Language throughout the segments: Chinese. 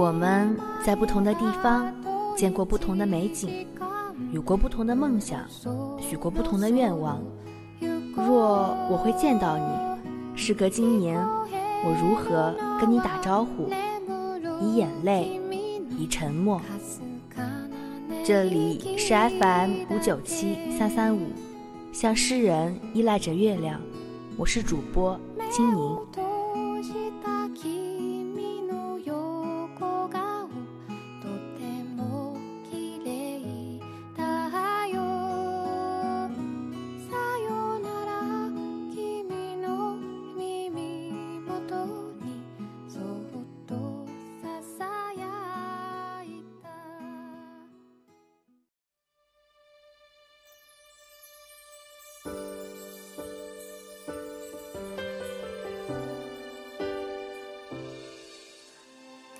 我们在不同的地方见过不同的美景，有过不同的梦想，许过不同的愿望。若我会见到你，时隔今年，我如何跟你打招呼？以眼泪，以沉默。这里是 FM 五九七三三五，像诗人依赖着月亮。我是主播青柠。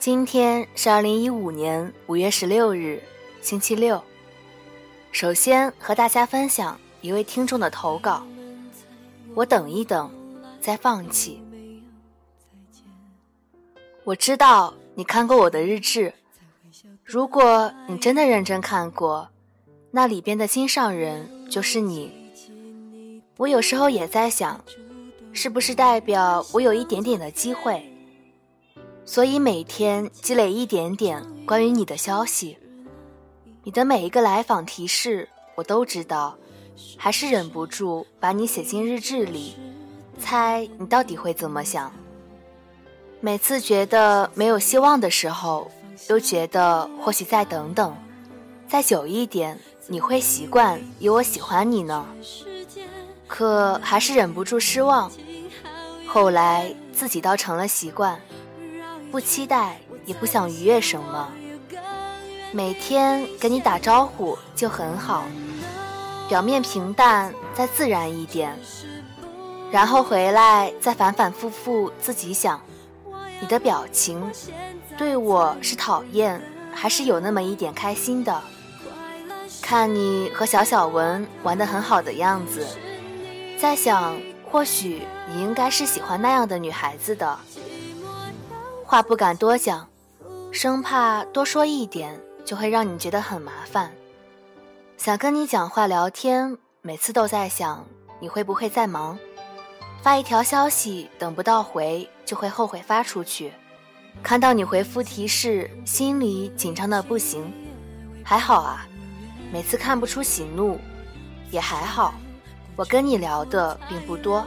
今天是二零一五年五月十六日，星期六。首先和大家分享一位听众的投稿。我等一等，再放弃。我知道你看过我的日志，如果你真的认真看过，那里边的心上人就是你。我有时候也在想，是不是代表我有一点点的机会？所以每天积累一点点关于你的消息，你的每一个来访提示我都知道，还是忍不住把你写进日志里，猜你到底会怎么想。每次觉得没有希望的时候，又觉得或许再等等，再久一点，你会习惯有我喜欢你呢。可还是忍不住失望，后来自己倒成了习惯。不期待，也不想逾越什么，每天跟你打招呼就很好，表面平淡，再自然一点，然后回来再反反复复自己想，你的表情，对我是讨厌还是有那么一点开心的？看你和小小文玩得很好的样子，在想，或许你应该是喜欢那样的女孩子的。话不敢多讲，生怕多说一点就会让你觉得很麻烦。想跟你讲话聊天，每次都在想你会不会在忙，发一条消息等不到回就会后悔发出去。看到你回复提示，心里紧张的不行。还好啊，每次看不出喜怒，也还好。我跟你聊的并不多。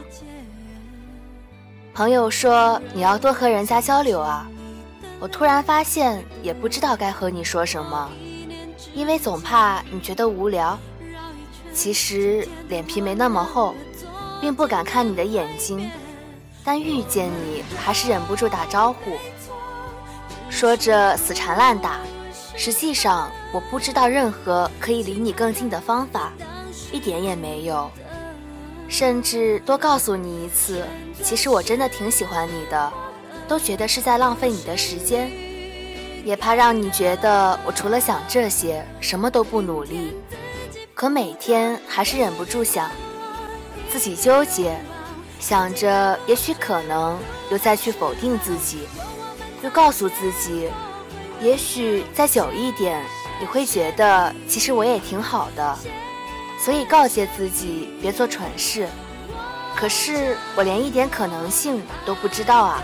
朋友说你要多和人家交流啊，我突然发现也不知道该和你说什么，因为总怕你觉得无聊。其实脸皮没那么厚，并不敢看你的眼睛，但遇见你还是忍不住打招呼。说着死缠烂打，实际上我不知道任何可以离你更近的方法，一点也没有。甚至多告诉你一次，其实我真的挺喜欢你的，都觉得是在浪费你的时间，也怕让你觉得我除了想这些什么都不努力。可每天还是忍不住想，自己纠结，想着也许可能，又再去否定自己，又告诉自己，也许再久一点，你会觉得其实我也挺好的。所以告诫自己别做蠢事，可是我连一点可能性都不知道啊！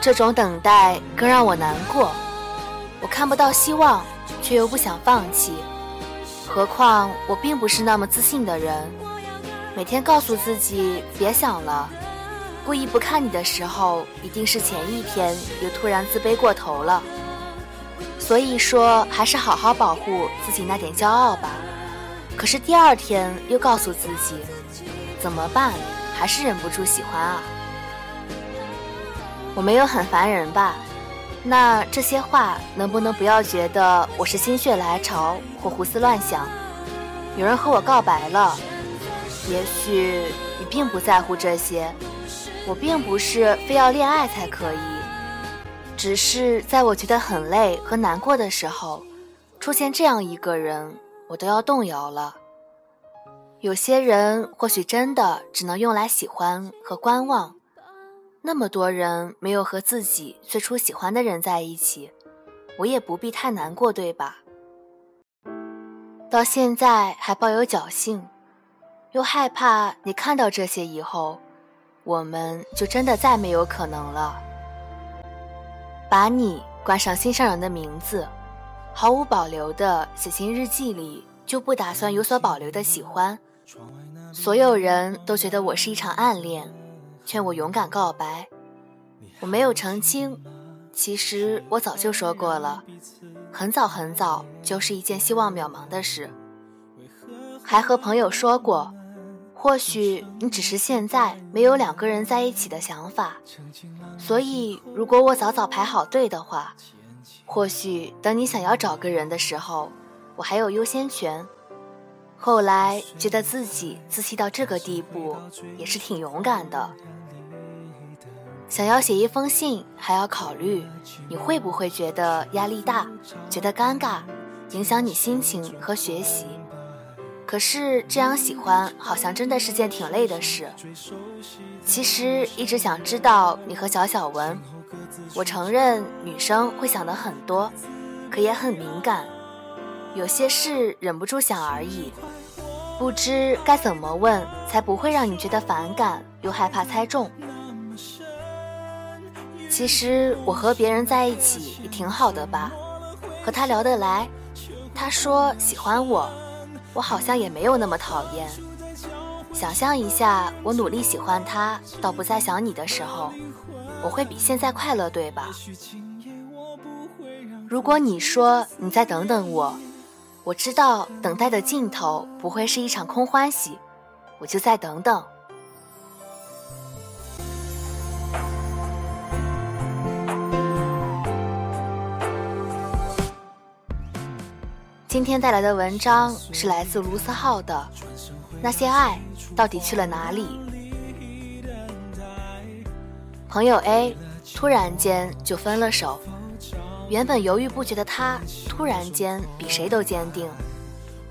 这种等待更让我难过，我看不到希望，却又不想放弃。何况我并不是那么自信的人，每天告诉自己别想了，故意不看你的时候，一定是前一天又突然自卑过头了。所以说，还是好好保护自己那点骄傲吧。可是第二天又告诉自己，怎么办？还是忍不住喜欢啊。我没有很烦人吧？那这些话能不能不要觉得我是心血来潮或胡思乱想？有人和我告白了，也许你并不在乎这些。我并不是非要恋爱才可以。只是在我觉得很累和难过的时候，出现这样一个人，我都要动摇了。有些人或许真的只能用来喜欢和观望，那么多人没有和自己最初喜欢的人在一起，我也不必太难过，对吧？到现在还抱有侥幸，又害怕你看到这些以后，我们就真的再没有可能了。把你挂上心上人的名字，毫无保留的写进日记里，就不打算有所保留的喜欢。所有人都觉得我是一场暗恋，劝我勇敢告白，我没有澄清。其实我早就说过了。很早很早就是一件希望渺茫的事，还和朋友说过，或许你只是现在没有两个人在一起的想法，所以如果我早早排好队的话，或许等你想要找个人的时候，我还有优先权。后来觉得自己自信到这个地步，也是挺勇敢的。想要写一封信，还要考虑你会不会觉得压力大，觉得尴尬，影响你心情和学习。可是这样喜欢，好像真的是件挺累的事。其实一直想知道你和小小文。我承认女生会想的很多，可也很敏感，有些事忍不住想而已。不知该怎么问，才不会让你觉得反感又害怕猜中。其实我和别人在一起也挺好的吧，和他聊得来，他说喜欢我，我好像也没有那么讨厌。想象一下，我努力喜欢他，到不再想你的时候，我会比现在快乐，对吧？如果你说你再等等我，我知道等待的尽头不会是一场空欢喜，我就再等等。今天带来的文章是来自卢思浩的《那些爱到底去了哪里》。朋友 A 突然间就分了手，原本犹豫不决的他，突然间比谁都坚定。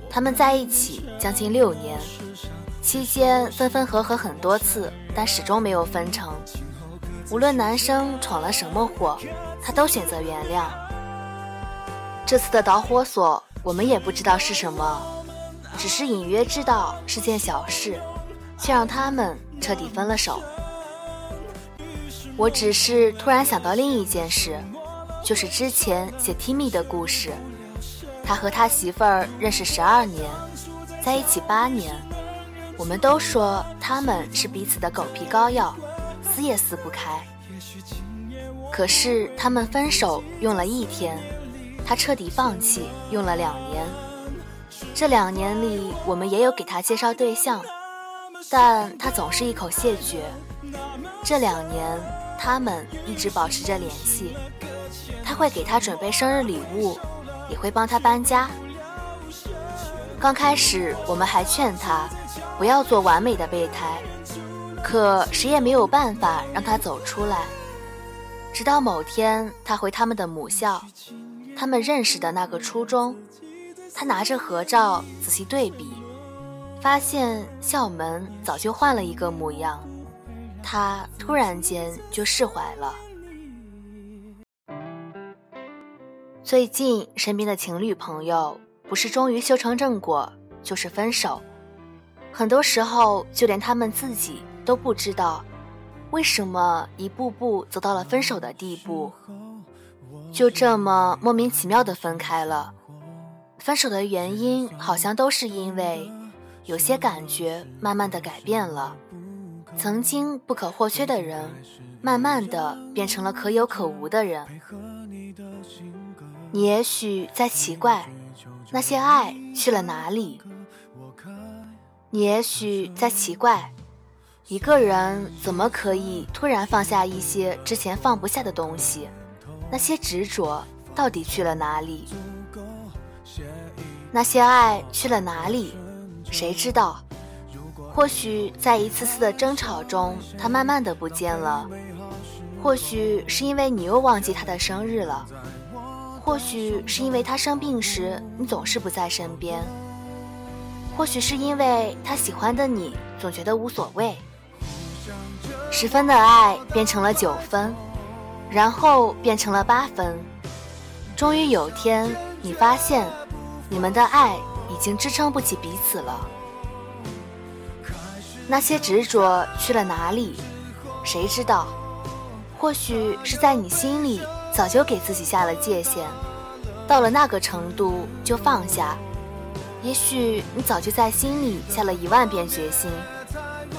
他们在一起将近六年，期间分分合合很多次，但始终没有分成。无论男生闯了什么祸，他都选择原谅。这次的导火索。我们也不知道是什么，只是隐约知道是件小事，却让他们彻底分了手。我只是突然想到另一件事，就是之前写 Timmy 的故事，他和他媳妇儿认识十二年，在一起八年，我们都说他们是彼此的狗皮膏药，撕也撕不开。可是他们分手用了一天。他彻底放弃，用了两年。这两年里，我们也有给他介绍对象，但他总是一口谢绝。这两年，他们一直保持着联系。他会给他准备生日礼物，也会帮他搬家。刚开始，我们还劝他不要做完美的备胎，可谁也没有办法让他走出来。直到某天，他回他们的母校。他们认识的那个初中，他拿着合照仔细对比，发现校门早就换了一个模样，他突然间就释怀了。最近身边的情侣朋友，不是终于修成正果，就是分手，很多时候就连他们自己都不知道，为什么一步步走到了分手的地步。就这么莫名其妙的分开了，分手的原因好像都是因为有些感觉慢慢的改变了，曾经不可或缺的人，慢慢的变成了可有可无的人。你也许在奇怪，那些爱去了哪里？你也许在奇怪，一个人怎么可以突然放下一些之前放不下的东西？那些执着到底去了哪里？那些爱去了哪里？谁知道？或许在一次次的争吵中，他慢慢的不见了。或许是因为你又忘记他的生日了。或许是因为他生病时你总是不在身边。或许是因为他喜欢的你总觉得无所谓。十分的爱变成了九分，然后变成了八分。终于有天，你发现，你们的爱已经支撑不起彼此了。那些执着去了哪里？谁知道？或许是在你心里早就给自己下了界限，到了那个程度就放下。也许你早就在心里下了一万遍决心。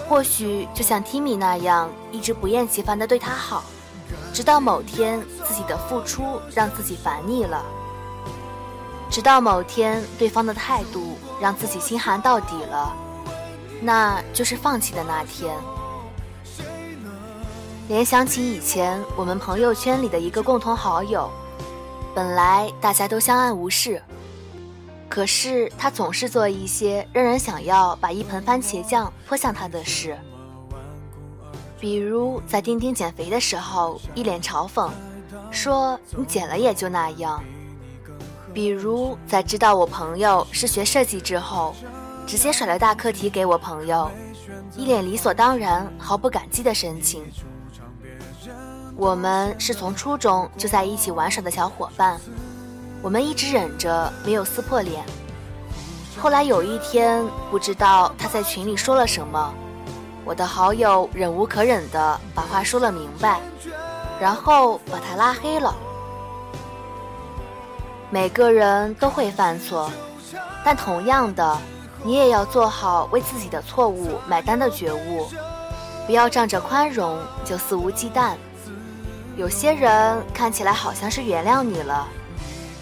或许就像 Timmy 那样，一直不厌其烦地对他好，直到某天自己的付出让自己烦腻了，直到某天对方的态度让自己心寒到底了，那就是放弃的那天。联想起以前我们朋友圈里的一个共同好友，本来大家都相安无事，可是他总是做一些让人想要把一盆番茄酱泼向他的事，比如在钉钉减肥的时候一脸嘲讽，说你减了也就那样；比如在知道我朋友是学设计之后，直接甩了大课题给我朋友，一脸理所当然、毫不感激的神情。我们是从初中就在一起玩耍的小伙伴，我们一直忍着没有撕破脸。后来有一天，不知道他在群里说了什么，我的好友忍无可忍的把话说了明白，然后把他拉黑了。每个人都会犯错，但同样的，你也要做好为自己的错误买单的觉悟，不要仗着宽容就肆无忌惮。有些人看起来好像是原谅你了，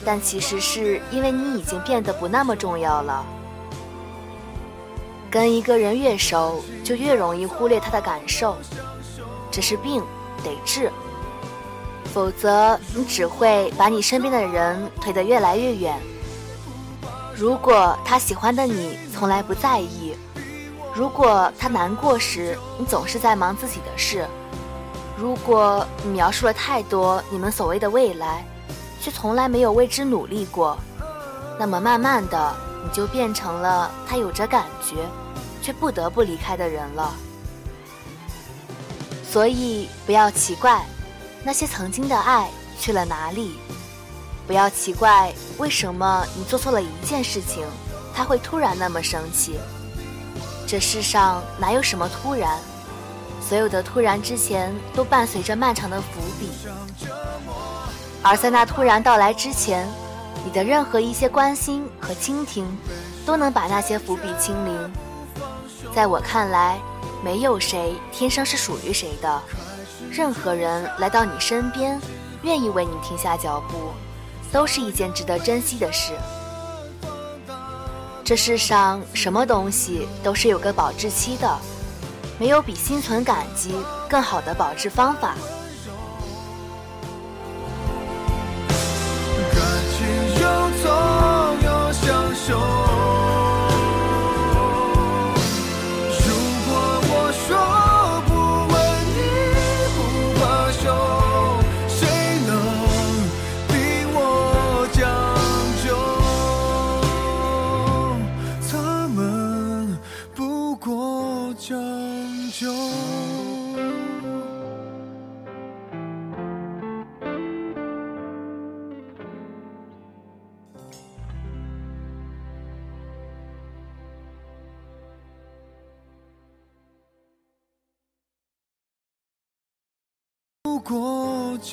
但其实是因为你已经变得不那么重要了。跟一个人越熟，就越容易忽略他的感受，这是病，得治。否则，你只会把你身边的人推得越来越远。如果他喜欢的你从来不在意，如果他难过时你总是在忙自己的事。如果你描述了太多你们所谓的未来，却从来没有为之努力过，那么慢慢的你就变成了他有着感觉，却不得不离开的人了。所以不要奇怪，那些曾经的爱去了哪里？不要奇怪为什么你做错了一件事情，他会突然那么生气。这世上哪有什么突然？所有的突然之前，都伴随着漫长的伏笔，而在那突然到来之前，你的任何一些关心和倾听，都能把那些伏笔清零。在我看来，没有谁天生是属于谁的，任何人来到你身边，愿意为你停下脚步，都是一件值得珍惜的事。这世上什么东西都是有个保质期的。没有比心存感激更好的保质方法。